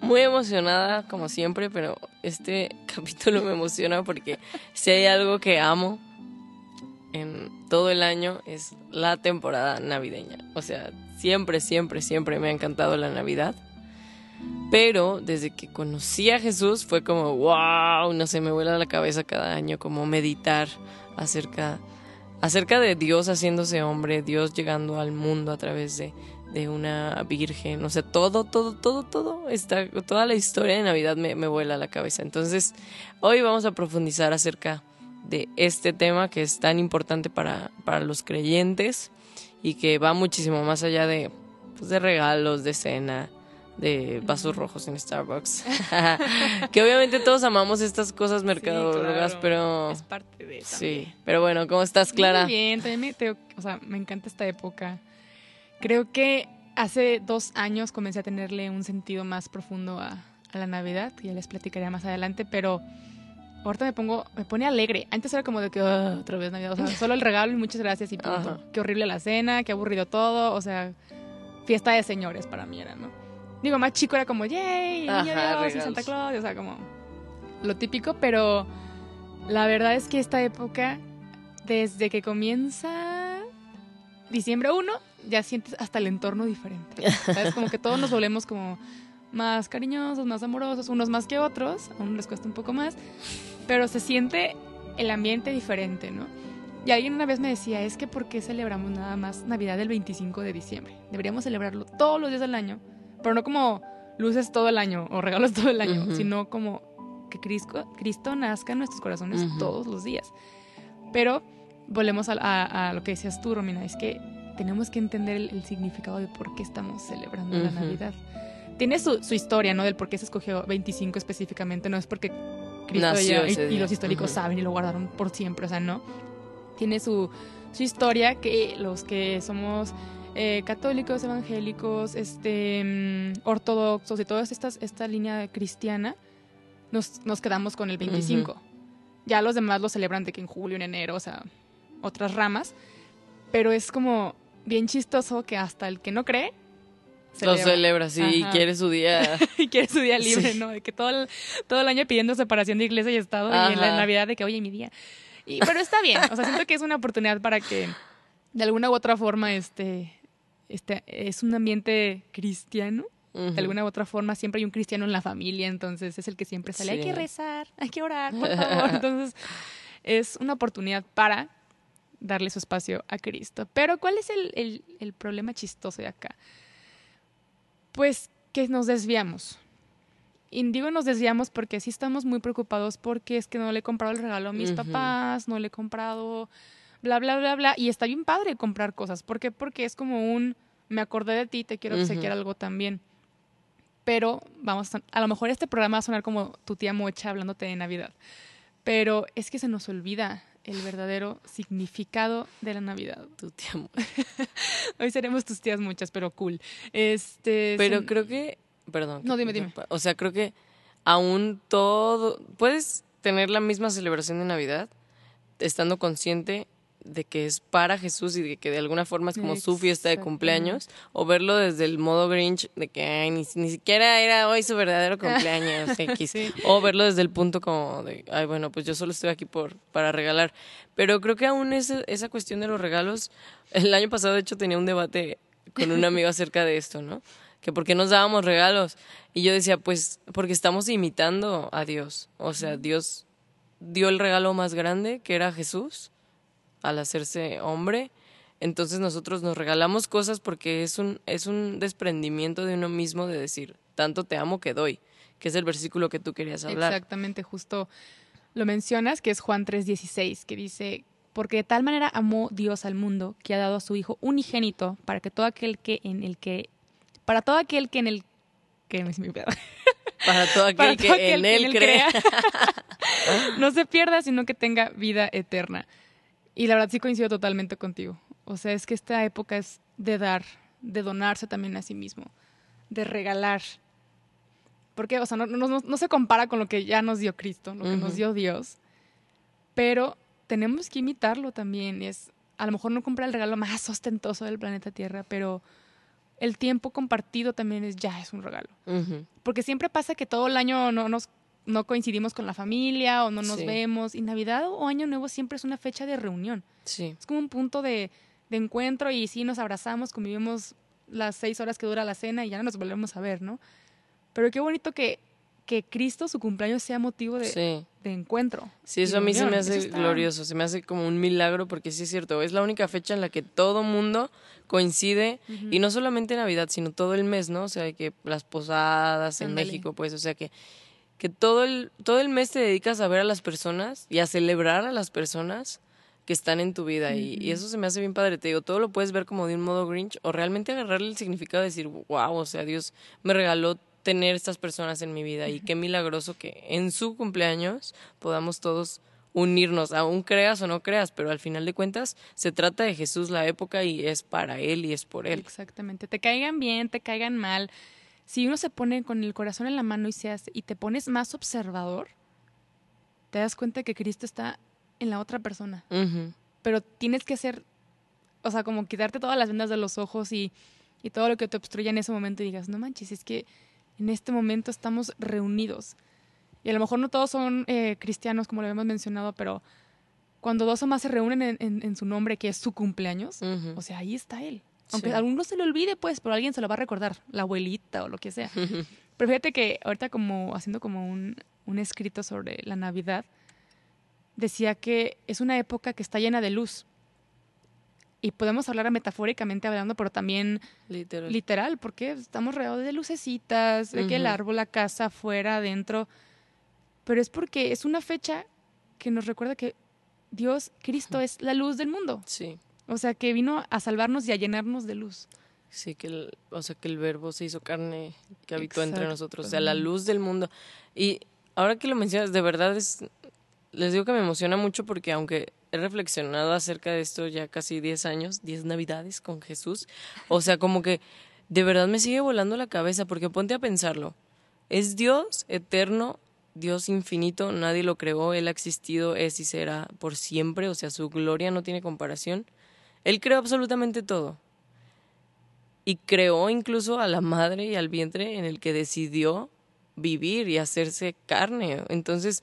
muy emocionada como siempre, pero este capítulo me emociona porque si hay algo que amo en todo el año es la temporada navideña. O sea, siempre, siempre, siempre me ha encantado la Navidad. Pero desde que conocí a Jesús fue como, wow, no sé, me vuela la cabeza cada año como meditar acerca, acerca de Dios haciéndose hombre, Dios llegando al mundo a través de, de una virgen. O sea, todo, todo, todo, todo, está, toda la historia de Navidad me, me vuela la cabeza. Entonces, hoy vamos a profundizar acerca de este tema que es tan importante para, para los creyentes y que va muchísimo más allá de, pues, de regalos, de cena, de vasos rojos en Starbucks. que obviamente todos amamos estas cosas mercadólogas, claro. pero... Es parte de Sí, pero bueno, ¿cómo estás, Clara? Muy bien, también me, te- o sea, me encanta esta época. Creo que hace dos años comencé a tenerle un sentido más profundo a, a la Navidad, que ya les platicaré más adelante, pero ahorita me pongo, me pone alegre. Antes era como de que "Ah, otra vez Navidad, o sea, solo el regalo y muchas gracias y punto. Ajá. Qué horrible la cena, qué aburrido todo, o sea, fiesta de señores para mí era, ¿no? Digo, más chico era como, yay, Ajá, Dios y. Santa Claus, o sea, como lo típico, pero la verdad es que esta época, desde que comienza diciembre 1, ya sientes hasta el entorno diferente. ¿Sabes? Como que todos nos volvemos como más cariñosos, más amorosos, unos más que otros, a unos les cuesta un poco más, pero se siente el ambiente diferente, ¿no? Y alguien una vez me decía, es que ¿por qué celebramos nada más Navidad el 25 de diciembre? Deberíamos celebrarlo todos los días del año, pero no como luces todo el año o regalos todo el año, sino como que Cristo, Cristo nazca en nuestros corazones todos los días. Pero volvemos a, a- a lo que decías tú, Romina, es que tenemos que entender el, el significado de por qué estamos celebrando la. Navidad. Tiene su, su historia, ¿no? Del por qué se escogió 25 específicamente, no es porque Cristo Nació y, y los históricos saben y lo guardaron por siempre, o sea, no. Tiene su, su historia que los que somos eh, católicos, evangélicos, este, mm, ortodoxos y toda esta, esta línea cristiana, nos, nos quedamos con el 25. Ya los demás lo celebran de que en julio, en enero, o sea, otras ramas. Pero es como bien chistoso que hasta el que no cree Lo celebra. celebra, sí, y quiere su día. y quiere su día libre, Sí. ¿no? De que todo el, todo el año pidiendo separación de iglesia y Estado y en la. Navidad de que, oye, mi día. Y, pero está bien, o sea, siento que es una oportunidad para que de alguna u otra forma este, este es un ambiente cristiano. De alguna u otra forma siempre hay un cristiano en la familia, entonces es el que siempre sale, hay que rezar, hay que orar, por favor. Entonces es una oportunidad para darle su espacio a Cristo. Pero ¿cuál es el, el- el problema chistoso de acá? Pues que nos desviamos. Y digo nos desviamos porque sí estamos muy preocupados porque es que no le he comprado el regalo a mis papás, no le he comprado bla, bla, bla, bla. Y está bien padre comprar cosas. ¿Por qué? Porque es como un, me acordé de ti, te quiero obsequiar algo también. Pero vamos, a, a lo mejor este programa va a sonar como tu tía mocha hablándote de Navidad. Pero es que se nos olvida el verdadero significado de la Navidad. Tu tía Hoy seremos tus tías muchas, pero cool. Este, Pero son- creo que, perdón. No, dime, dime. O sea, creo que aún todo, puedes tener la misma celebración de Navidad estando consciente de que es para Jesús y de que de alguna forma es como su fiesta de cumpleaños, o verlo desde el modo Grinch de que ay, ni, ni siquiera era hoy su verdadero cumpleaños X, Sí. o verlo desde el punto como de, ay, bueno, pues yo solo estoy aquí por para regalar. Pero creo que aún ese- esa cuestión de los regalos, el año pasado de hecho tenía un debate con un amigo acerca de esto, ¿no? Que por qué nos dábamos regalos. Y yo decía, pues porque estamos imitando a Dios. O sea, Dios dio el regalo más grande, que era Jesús, al hacerse hombre. Entonces nosotros nos regalamos cosas porque es un, es un desprendimiento de uno mismo de decir, tanto te amo que doy, que es el versículo que tú querías hablar. Exactamente, justo lo mencionas, que es Juan 3:16, que dice, porque de tal manera amó Dios al mundo que ha dado a su Hijo unigénito para que todo aquel que en el que, para todo aquel que en el, que no es mi pedo, Para todo aquel para que aquel en que él crea. no se pierda, sino que tenga vida eterna. Y la verdad sí coincido totalmente contigo. O sea, es que esta época es de dar, de donarse también a sí mismo, de regalar. Porque, o sea, no, no- no- no se compara con lo que ya nos dio Cristo, lo que nos dio Dios. Pero tenemos que imitarlo también. Es, a lo mejor no comprar el regalo más ostentoso del planeta Tierra, pero el tiempo compartido también es ya es un regalo. Porque siempre pasa que todo el año no nos no coincidimos con la familia o no nos Sí. vemos. Y Navidad o Año Nuevo siempre es una fecha de reunión. Sí. Es como un punto de, de encuentro y sí nos abrazamos, convivimos las seis horas que dura la cena y ya no nos volvemos a ver, ¿no? Pero qué bonito que, que Cristo, su cumpleaños, sea motivo de, Sí. de encuentro. Sí, eso a mí se me hace está- glorioso, se me hace como un milagro porque sí es cierto, es la única fecha en la que todo mundo coincide y no solamente Navidad, sino todo el mes, ¿no? O sea, que las posadas en. México, pues, o sea, que, que todo, el, todo el mes te dedicas a ver a las personas y a celebrar a las personas que están en tu vida y, eso se me hace bien padre, te digo, todo lo puedes ver como de un modo Grinch o realmente agarrarle el significado de decir, wow, o sea, Dios me regaló tener estas personas en mi vida y qué milagroso que en su cumpleaños podamos todos unirnos, aún creas o no creas, pero al final de cuentas se trata de Jesús la época y es para Él y es por Él. Exactamente. Te caigan bien, te caigan mal. Si uno se pone con el corazón en la mano y se hace, y te pones más observador, te das cuenta que Cristo está en la otra persona. Pero tienes que hacer, o sea, como quitarte todas las vendas de los ojos y, y todo lo que te obstruya en ese momento y digas, no manches, es que en este momento estamos reunidos. Y a lo mejor no todos son eh, cristianos, como lo habíamos mencionado, pero cuando dos o más se reúnen en, en- en su nombre, que es su cumpleaños, o sea, ahí está él. Aunque Sí. a alguno se le olvide, pues, pero alguien se lo va a recordar, la abuelita o lo que sea. Pero fíjate que ahorita como haciendo como un, un escrito sobre la Navidad, decía que es una época que está llena de luz. Y podemos hablar metafóricamente hablando, pero también Literal. literal, porque estamos rodeados de lucecitas, de que el árbol, la casa, afuera, adentro. Pero es porque es una fecha que nos recuerda que Dios, Cristo, es la luz del mundo. sí, O sea, que vino a salvarnos y a llenarnos de luz. sí, que el, o sea, que el verbo se hizo carne, que habitó entre nosotros, o sea, la luz del mundo. Y ahora que lo mencionas, de verdad es, les digo que me emociona mucho porque aunque he reflexionado acerca de esto ya casi 10 años, 10 navidades con Jesús, o sea, como que de verdad me sigue volando la cabeza porque ponte a pensarlo. Es Dios eterno, Dios infinito, nadie lo creó, Él ha existido, es y será por siempre, o sea, su gloria no tiene comparación. Él creó absolutamente todo. Y creó incluso a la madre y al vientre en el que decidió vivir y hacerse carne. Entonces,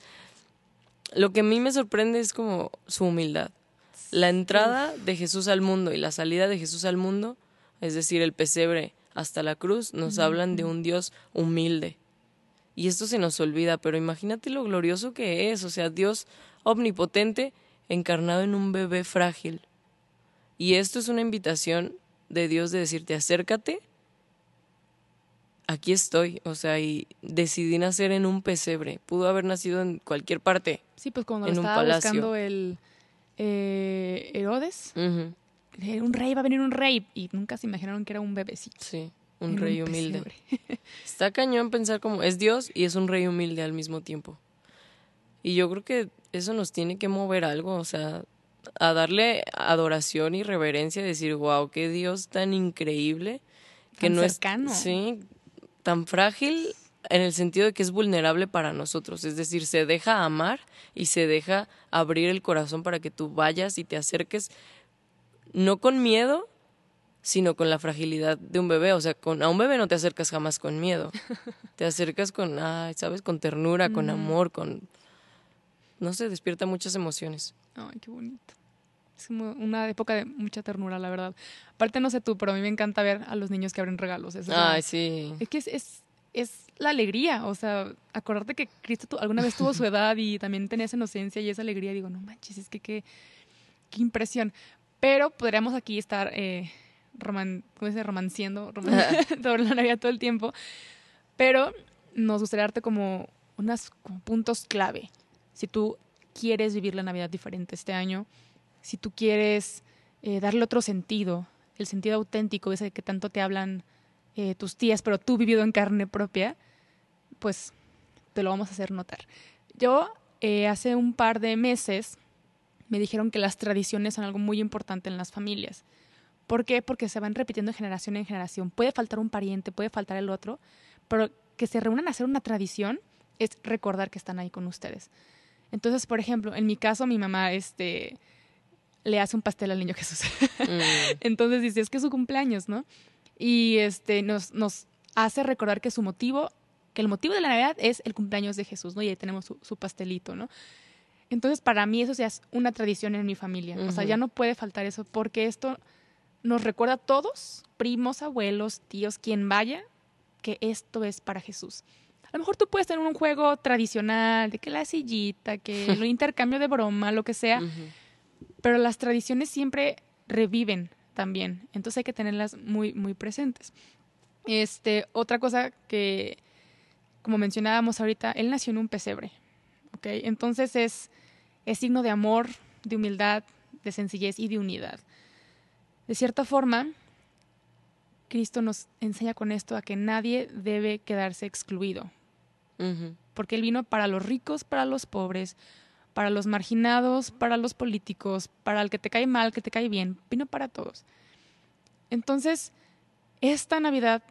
lo que a mí me sorprende es como su humildad. La entrada de Jesús al mundo y la salida de Jesús al mundo, es decir, el pesebre hasta la cruz, nos hablan de un Dios humilde. Y esto se nos olvida, pero imagínate lo glorioso que es, o sea, Dios omnipotente encarnado en un bebé frágil. Y esto es una invitación de Dios de decirte, acércate, aquí estoy, o sea, y decidí nacer en un pesebre. Pudo haber nacido en cualquier parte. Sí, pues cuando En lo un estaba palacio. buscando el eh, Herodes, un rey, va a venir un rey. Y nunca se imaginaron que era un bebecito. Sí, un rey humilde. pesebre. Está cañón pensar como es Dios y es un rey humilde al mismo tiempo. Y yo creo que eso nos tiene que mover algo, o sea, a darle adoración y reverencia, decir, wow, qué Dios tan increíble, que Tan no cercano. es sí, tan frágil en el sentido de que es vulnerable para nosotros, es decir, se deja amar y se deja abrir el corazón para que tú vayas y te acerques no con miedo, sino con la fragilidad de un bebé. O sea, con, a un bebé no te acercas jamás con miedo. Te acercas con, ay, ¿sabes? Con ternura, con amor, con... No sé, despierta muchas emociones. Ay, qué bonito. Es como una época de mucha ternura, la verdad. Aparte, no sé tú, pero a mí me encanta ver a los niños que abren regalos. Es, Ay, sí. es que es, es, es la alegría. O sea, acordarte que Cristo alguna vez tuvo su edad y también tenía esa inocencia y esa alegría. Digo, no manches, es que qué, qué impresión. Pero podríamos aquí estar, eh, roman, ¿cómo dice? Romanciando roman- sobre la Navidad todo el tiempo. Pero nos gustaría darte como unos como puntos clave. Si tú quieres vivir la Navidad diferente este año, si tú quieres eh, darle otro sentido, el sentido auténtico, ese que tanto te hablan eh, tus tías, pero tú vivido en carne propia, pues te lo vamos a hacer notar. Yo eh, hace un par de meses me dijeron que las tradiciones son algo muy importante en las familias. ¿Por qué? Porque se van repitiendo generación en generación. Puede faltar un pariente, puede faltar el otro, pero que se reúnan a hacer una tradición es recordar que están ahí con ustedes. Entonces, por ejemplo, en mi caso, mi mamá este, le hace un pastel al niño Jesús. Mm. Entonces dice, es que es su cumpleaños, ¿no? Y este, nos, nos hace recordar que su motivo, que el motivo de la Navidad es el cumpleaños de Jesús, ¿no? Y ahí tenemos su, pastelito, ¿no? Entonces, para mí eso ya es una tradición en mi familia. O sea, ya no puede faltar eso porque esto nos recuerda a todos, primos, abuelos, tíos, quien vaya, que esto es para Jesús. A lo mejor tú puedes tener un juego tradicional, de que la sillita, que el intercambio de broma, lo que sea, pero las tradiciones siempre reviven también, entonces hay que tenerlas muy, muy presentes. Este, otra cosa que, como mencionábamos ahorita, él nació en un pesebre, ¿ok? Entonces es, es signo de amor, de humildad, de sencillez y de unidad. De cierta forma, Cristo nos enseña con esto a que nadie debe quedarse excluido, porque Él vino para los ricos, para los pobres, para los marginados, para los políticos, para el que te cae mal, que te cae bien, vino para todos. Entonces, esta Navidad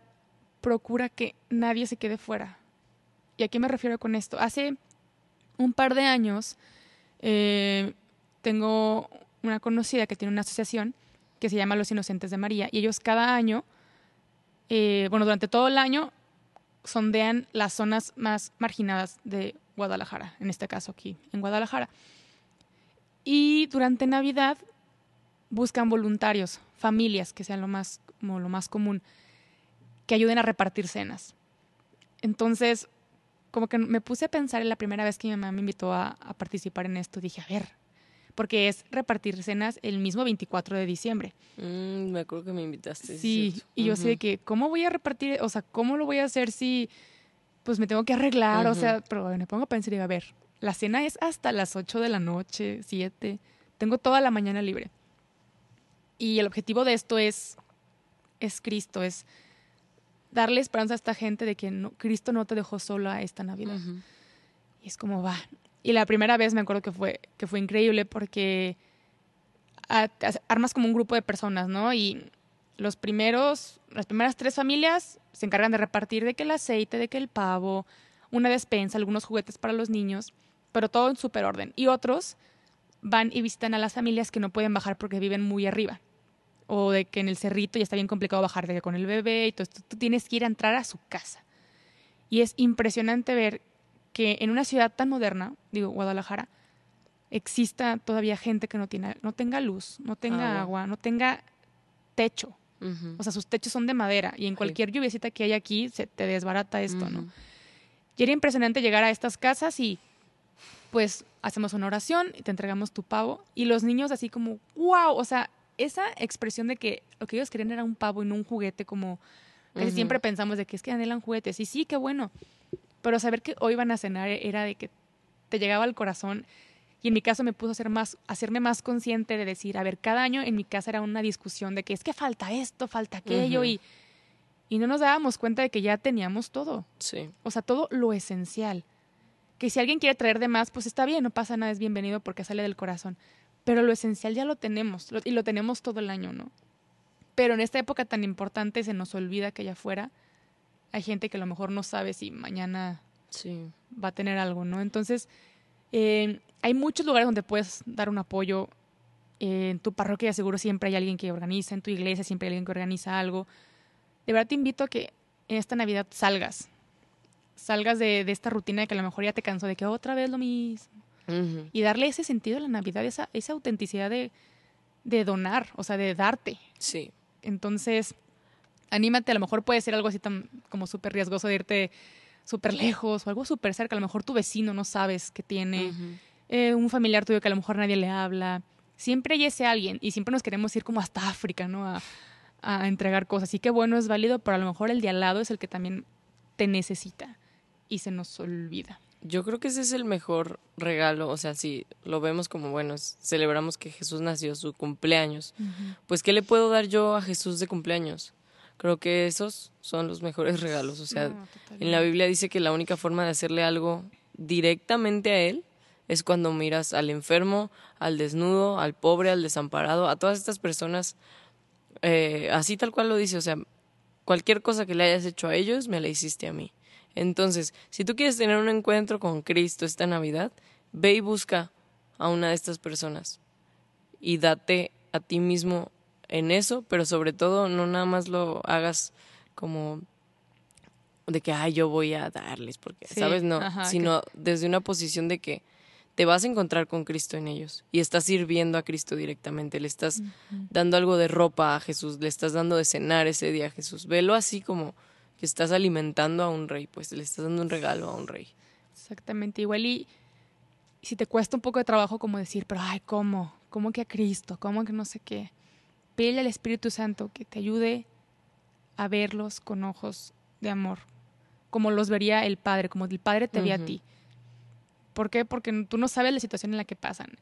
procura que nadie se quede fuera. ¿Y a qué me refiero con esto? Hace un par de años eh, tengo una conocida que tiene una asociación que se llama Los Inocentes de María y ellos cada año, eh, bueno, durante todo el año sondean las zonas más marginadas de Guadalajara, en este caso aquí, en Guadalajara. Y durante Navidad buscan voluntarios, familias, que sean lo más, lo más común, que ayuden a repartir cenas. Entonces, como que me puse a pensar en la primera vez que mi mamá me invitó a, a participar en esto, dije, a ver, porque es repartir cenas el mismo 24 de diciembre. Mm, me acuerdo que me invitaste. Sí, y yo sé que, ¿cómo voy a repartir? O sea, ¿cómo lo voy a hacer si pues me tengo que arreglar? O sea, pero me pongo a pensar y a ver, la cena es hasta las 8 de la noche, 7, tengo toda la mañana libre. Y el objetivo de esto es, es Cristo, es darle esperanza a esta gente de que no, Cristo no te dejó sola esta Navidad. Y es como va, y la primera vez me acuerdo que fue, que fue increíble porque armas como un grupo de personas, ¿no? Y los primeros, las primeras tres familias se encargan de repartir de que el aceite, de que el pavo, una despensa, algunos juguetes para los niños, pero todo en súper orden. Y otros van y visitan a las familias que no pueden bajar porque viven muy arriba. O de que en el cerrito ya está bien complicado bajar de que con el bebé y todo esto. Tú tienes que ir a entrar a su casa. Y es impresionante ver que en una ciudad tan moderna, digo Guadalajara, exista todavía gente que no, tiene, no tenga luz, no tenga agua, no tenga techo. O sea, sus techos son de madera y en cualquier lluviecita que hay aquí se te desbarata esto, ¿no? Y era impresionante llegar a estas casas y pues hacemos una oración y te entregamos tu pavo y los niños así como, wow, o sea, esa expresión de que lo que ellos querían era un pavo y no un juguete como casi siempre pensamos de que es que anhelan juguetes. Y sí, qué bueno, pero saber que hoy van a cenar era de que te llegaba al corazón y en mi caso me puso a más, hacerme más consciente de decir, a ver, cada año en mi casa era una discusión de que es que falta esto, falta aquello y, y no nos dábamos cuenta de que ya teníamos todo. Sí. O sea, todo lo esencial. Que si alguien quiere traer de más, pues está bien, no pasa nada, es bienvenido porque sale del corazón. Pero lo esencial ya lo tenemos y lo tenemos todo el año, ¿no? Pero en esta época tan importante se nos olvida que allá afuera hay gente que a lo mejor no sabe si mañana va a tener algo, ¿no? Entonces, eh, hay muchos lugares donde puedes dar un apoyo. en tu parroquia seguro siempre hay alguien que organiza, en tu iglesia siempre hay alguien que organiza algo. De verdad te invito a que en esta Navidad salgas. Salgas de, esta rutina de que a lo mejor ya te cansó de que otra vez lo mismo. Y darle ese sentido a la Navidad, esa, esa autenticidad de, de donar, o sea, de darte. Sí. Entonces, anímate, a lo mejor puede ser algo así tan como súper riesgoso de irte súper lejos o algo súper cerca, a lo mejor tu vecino no sabes que tiene, eh, un familiar tuyo que a lo mejor nadie le habla. Siempre hay ese alguien y siempre nos queremos ir como hasta África, ¿no? A, a entregar cosas. Y qué bueno, es válido, pero a lo mejor el de al lado es el que también te necesita y se nos olvida. Yo creo que ese es el mejor regalo, o sea, si lo vemos como, bueno, celebramos que Jesús nació, su cumpleaños, pues ¿qué le puedo dar yo a Jesús de cumpleaños? Creo que esos son los mejores regalos. O sea, No, en la. Biblia dice que la única forma de hacerle algo directamente a Él es cuando miras al enfermo, al desnudo, al pobre, al desamparado, a todas estas personas, eh, así tal cual lo dice, o sea, cualquier cosa que le hayas hecho a ellos, me la hiciste a mí. Entonces, si tú quieres tener un encuentro con Cristo esta Navidad, ve y busca a una de estas personas y date a ti mismo en eso, pero sobre todo no nada más lo hagas como de que, ay, yo voy a darles, porque, Sí, ¿sabes? No, ajá, sino desde una posición de que te vas a encontrar con Cristo en ellos y estás sirviendo a Cristo directamente, le estás dando algo de ropa a Jesús, le estás dando de cenar ese día a Jesús. Velo así como que estás alimentando a un rey, pues le estás dando un regalo a un rey. Exactamente, igual y si te cuesta un poco de trabajo como decir, pero ay, ¿cómo? ¿Cómo que a Cristo? ¿Cómo que no sé qué? Pídele al Espíritu Santo que te ayude a verlos con ojos de amor, como los vería el Padre, como el Padre te ve a ti. ¿Por qué? Porque tú no sabes la situación en la que pasan.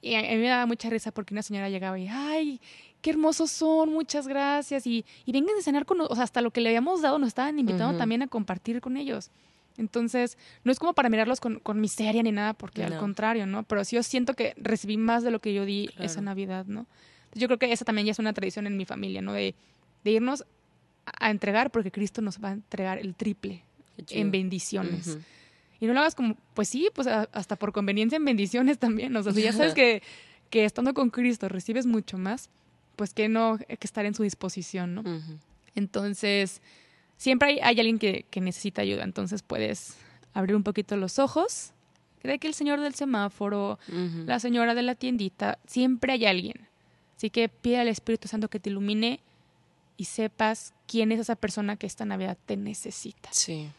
Y a mí me daba mucha risa porque una señora llegaba y, ay, qué hermosos son, muchas gracias. Y, y vengan a cenar con nosotros, o sea, hasta lo que le habíamos dado nos estaban invitando también a compartir con ellos. Entonces, no es como para mirarlos con, con miseria ni nada, porque al contrario, ¿no? Pero sí yo siento que recibí más de lo que yo di esa. Navidad, ¿no? Yo creo que esa también ya es una tradición en mi familia, ¿no? De, de irnos a, entregar, porque Cristo nos va a entregar el triple en bendiciones. Y no lo hagas como, pues sí, pues a- hasta por conveniencia en bendiciones también. O sea, si ya sabes que, que estando con Cristo recibes mucho más, pues que no hay que estar en su disposición, ¿no? Entonces, siempre hay, hay alguien que, que necesita ayuda. Entonces puedes abrir un poquito los ojos. Cree que el señor del semáforo, la señora de la tiendita, siempre hay alguien. Así que pide al Espíritu Santo que te ilumine y sepas quién es esa persona que esta Navidad te necesita. Sí.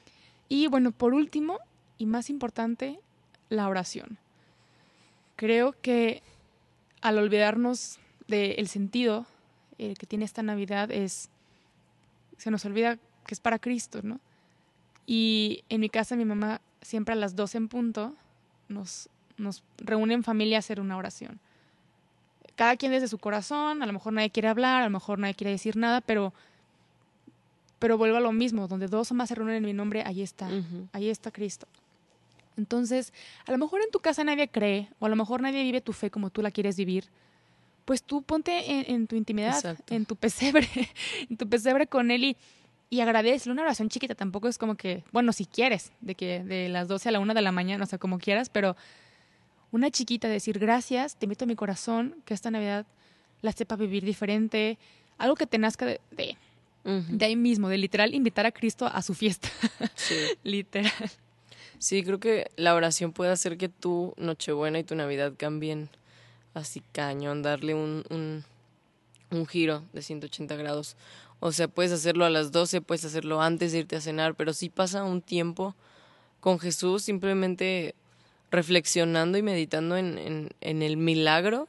Y bueno, por último y más importante, la oración. Creo que al olvidarnos del sentido eh, que tiene esta Navidad es, se nos olvida que es para Cristo, ¿no? Y en mi casa mi mamá siempre a las 12 en punto nos, nos reúne en familia a hacer una oración. Cada quien desde su corazón, a lo mejor nadie quiere hablar, a lo mejor nadie quiere decir nada, pero, pero vuelvo a lo mismo, donde dos o más se reúnen en mi nombre, ahí está, ahí está Cristo. Entonces, a lo mejor en tu casa nadie cree, o a lo mejor nadie vive tu fe como tú la quieres vivir, pues tú ponte en, en tu intimidad, Exacto. en tu pesebre, en tu pesebre con él y, y agradecele. Una oración chiquita tampoco es como que, bueno, si quieres, de que de las 12 a la 1 de la mañana, o sea, como quieras, pero una chiquita, decir gracias, te invito a mi corazón, que esta Navidad la sepa vivir diferente, algo que te nazca de, de, ahí mismo, de literal invitar a Cristo a su fiesta, Sí. literal. Sí, creo que la oración puede hacer que tu Nochebuena y tu Navidad cambien así cañón, darle un, un, un giro de 180 grados. O sea, puedes hacerlo a las 12, puedes hacerlo antes de irte a cenar, pero si pasa un tiempo con Jesús simplemente reflexionando y meditando en, en, el milagro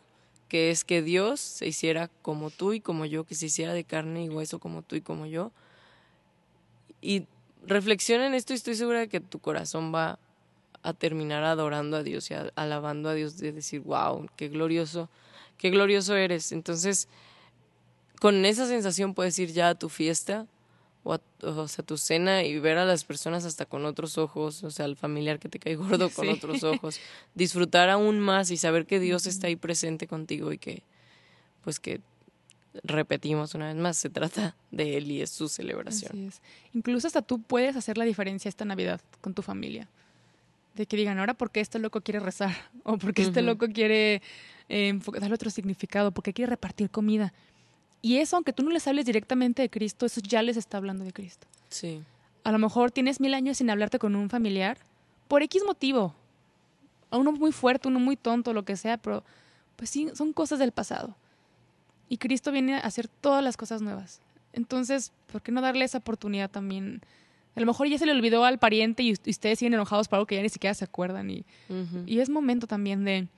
que es que Dios se hiciera como tú y como yo, que se hiciera de carne y hueso como tú y como yo. Y reflexiona en esto y estoy segura de que tu corazón va a terminar adorando a Dios y alabando a Dios de decir, wow, qué glorioso, qué glorioso eres. Entonces, con esa sensación puedes ir ya a tu fiesta o a, o sea, tu cena y ver a las personas hasta con otros ojos, o sea, al familiar que te cae gordo con Sí. otros ojos, disfrutar aún más y saber que Dios está ahí presente contigo y que, pues que repetimos una vez más, se trata de Él y es su celebración. Así es. Incluso hasta tú puedes hacer la diferencia esta Navidad con tu familia. De que digan, ahora, ¿por qué este loco quiere rezar? O ¿por qué este loco quiere eh, darle otro significado? ¿Por qué quiere repartir comida? Y eso, aunque tú no les hables directamente de Cristo, eso ya les está hablando de Cristo. Sí. A lo mejor tienes mil años sin hablarte con un familiar por X motivo. A uno muy fuerte, uno muy tonto, lo que sea, pero pues sí, son cosas del pasado. Y Cristo viene a hacer todas las cosas nuevas. Entonces, ¿por qué no darle esa oportunidad también? A lo mejor ya se le olvidó al pariente y, y ustedes siguen enojados por algo que ya ni siquiera se acuerdan. Y, y es momento también de,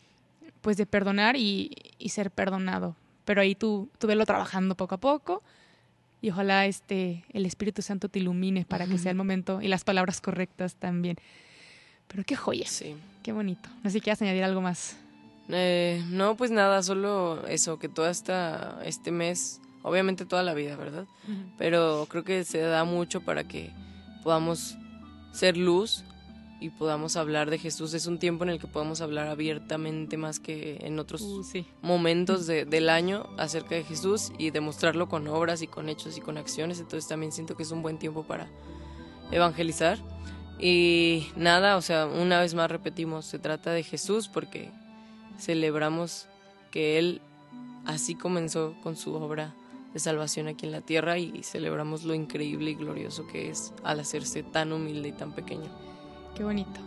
pues, de perdonar y, y ser perdonado. Pero ahí tú, tú velo trabajando poco a poco y ojalá este, el Espíritu Santo te ilumine para que sea el momento y las palabras correctas también. Pero qué joya, Sí. qué bonito. No sé si quieres añadir algo más. Eh, no, pues nada, solo eso, que todo esta, este mes, obviamente toda la vida, ¿verdad? Pero creo que se da mucho para que podamos ser luz y podamos hablar de Jesús. Es un tiempo en el que podemos hablar abiertamente más que en otros Uh, sí. momentos de- del año acerca de Jesús y demostrarlo con obras y con hechos y con acciones. Entonces también siento que es un buen tiempo para evangelizar. Y nada, o sea, una vez más repetimos, se trata de Jesús porque celebramos que Él así comenzó con su obra de salvación aquí en la tierra y celebramos lo increíble y glorioso que es al hacerse tan humilde y tan pequeño. Qué bonito.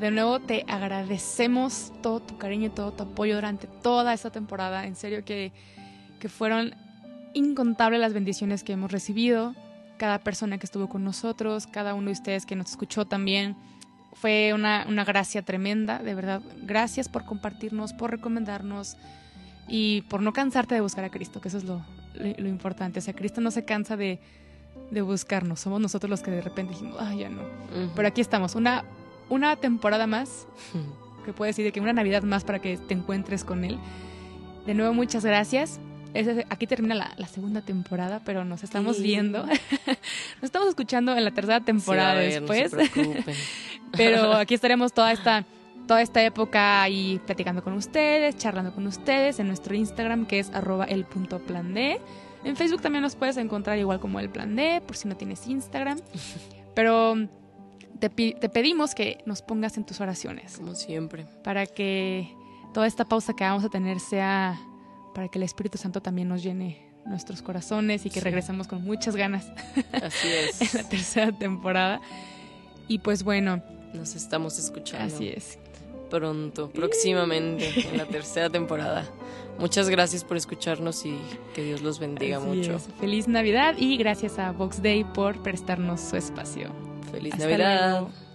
De nuevo te agradecemos todo tu cariño y todo tu apoyo durante toda esta temporada. En serio que, que fueron incontables las bendiciones que hemos recibido. Cada persona que estuvo con nosotros, cada uno de ustedes que nos escuchó también. Fue una, una gracia tremenda, de verdad. Gracias por compartirnos, por recomendarnos y por no cansarte de buscar a Cristo, que eso es lo, lo, lo importante. O sea, Cristo no se cansa de, de buscarnos. Somos nosotros los que de repente dijimos, ay, ya no. Pero aquí estamos, una, una temporada más, que puedes decir de que una Navidad más para que te encuentres con él. De nuevo, muchas gracias. Aquí termina la, la segunda temporada, pero nos estamos Sí. viendo. nos estamos escuchando en la tercera temporada Sí, a ver, después. No se preocupen. pero aquí estaremos toda esta, toda esta época ahí platicando con ustedes, charlando con ustedes en nuestro Instagram que es arroba el punto plan D. En Facebook también nos puedes encontrar igual como el plan D, por si no tienes Instagram. Pero te, pedimos que nos pongas en tus oraciones Como siempre. para que toda esta pausa que vamos a tener sea para que el Espíritu Santo también nos llene nuestros corazones y que Sí. regresemos con muchas ganas Así en es. la tercera temporada. Y pues bueno, Nos estamos escuchando así es. Pronto, próximamente, en la tercera temporada. Muchas gracias por escucharnos y que Dios los bendiga Así mucho. es. Feliz Navidad y gracias a Vox Day por prestarnos su espacio. Feliz Hasta Navidad. luego.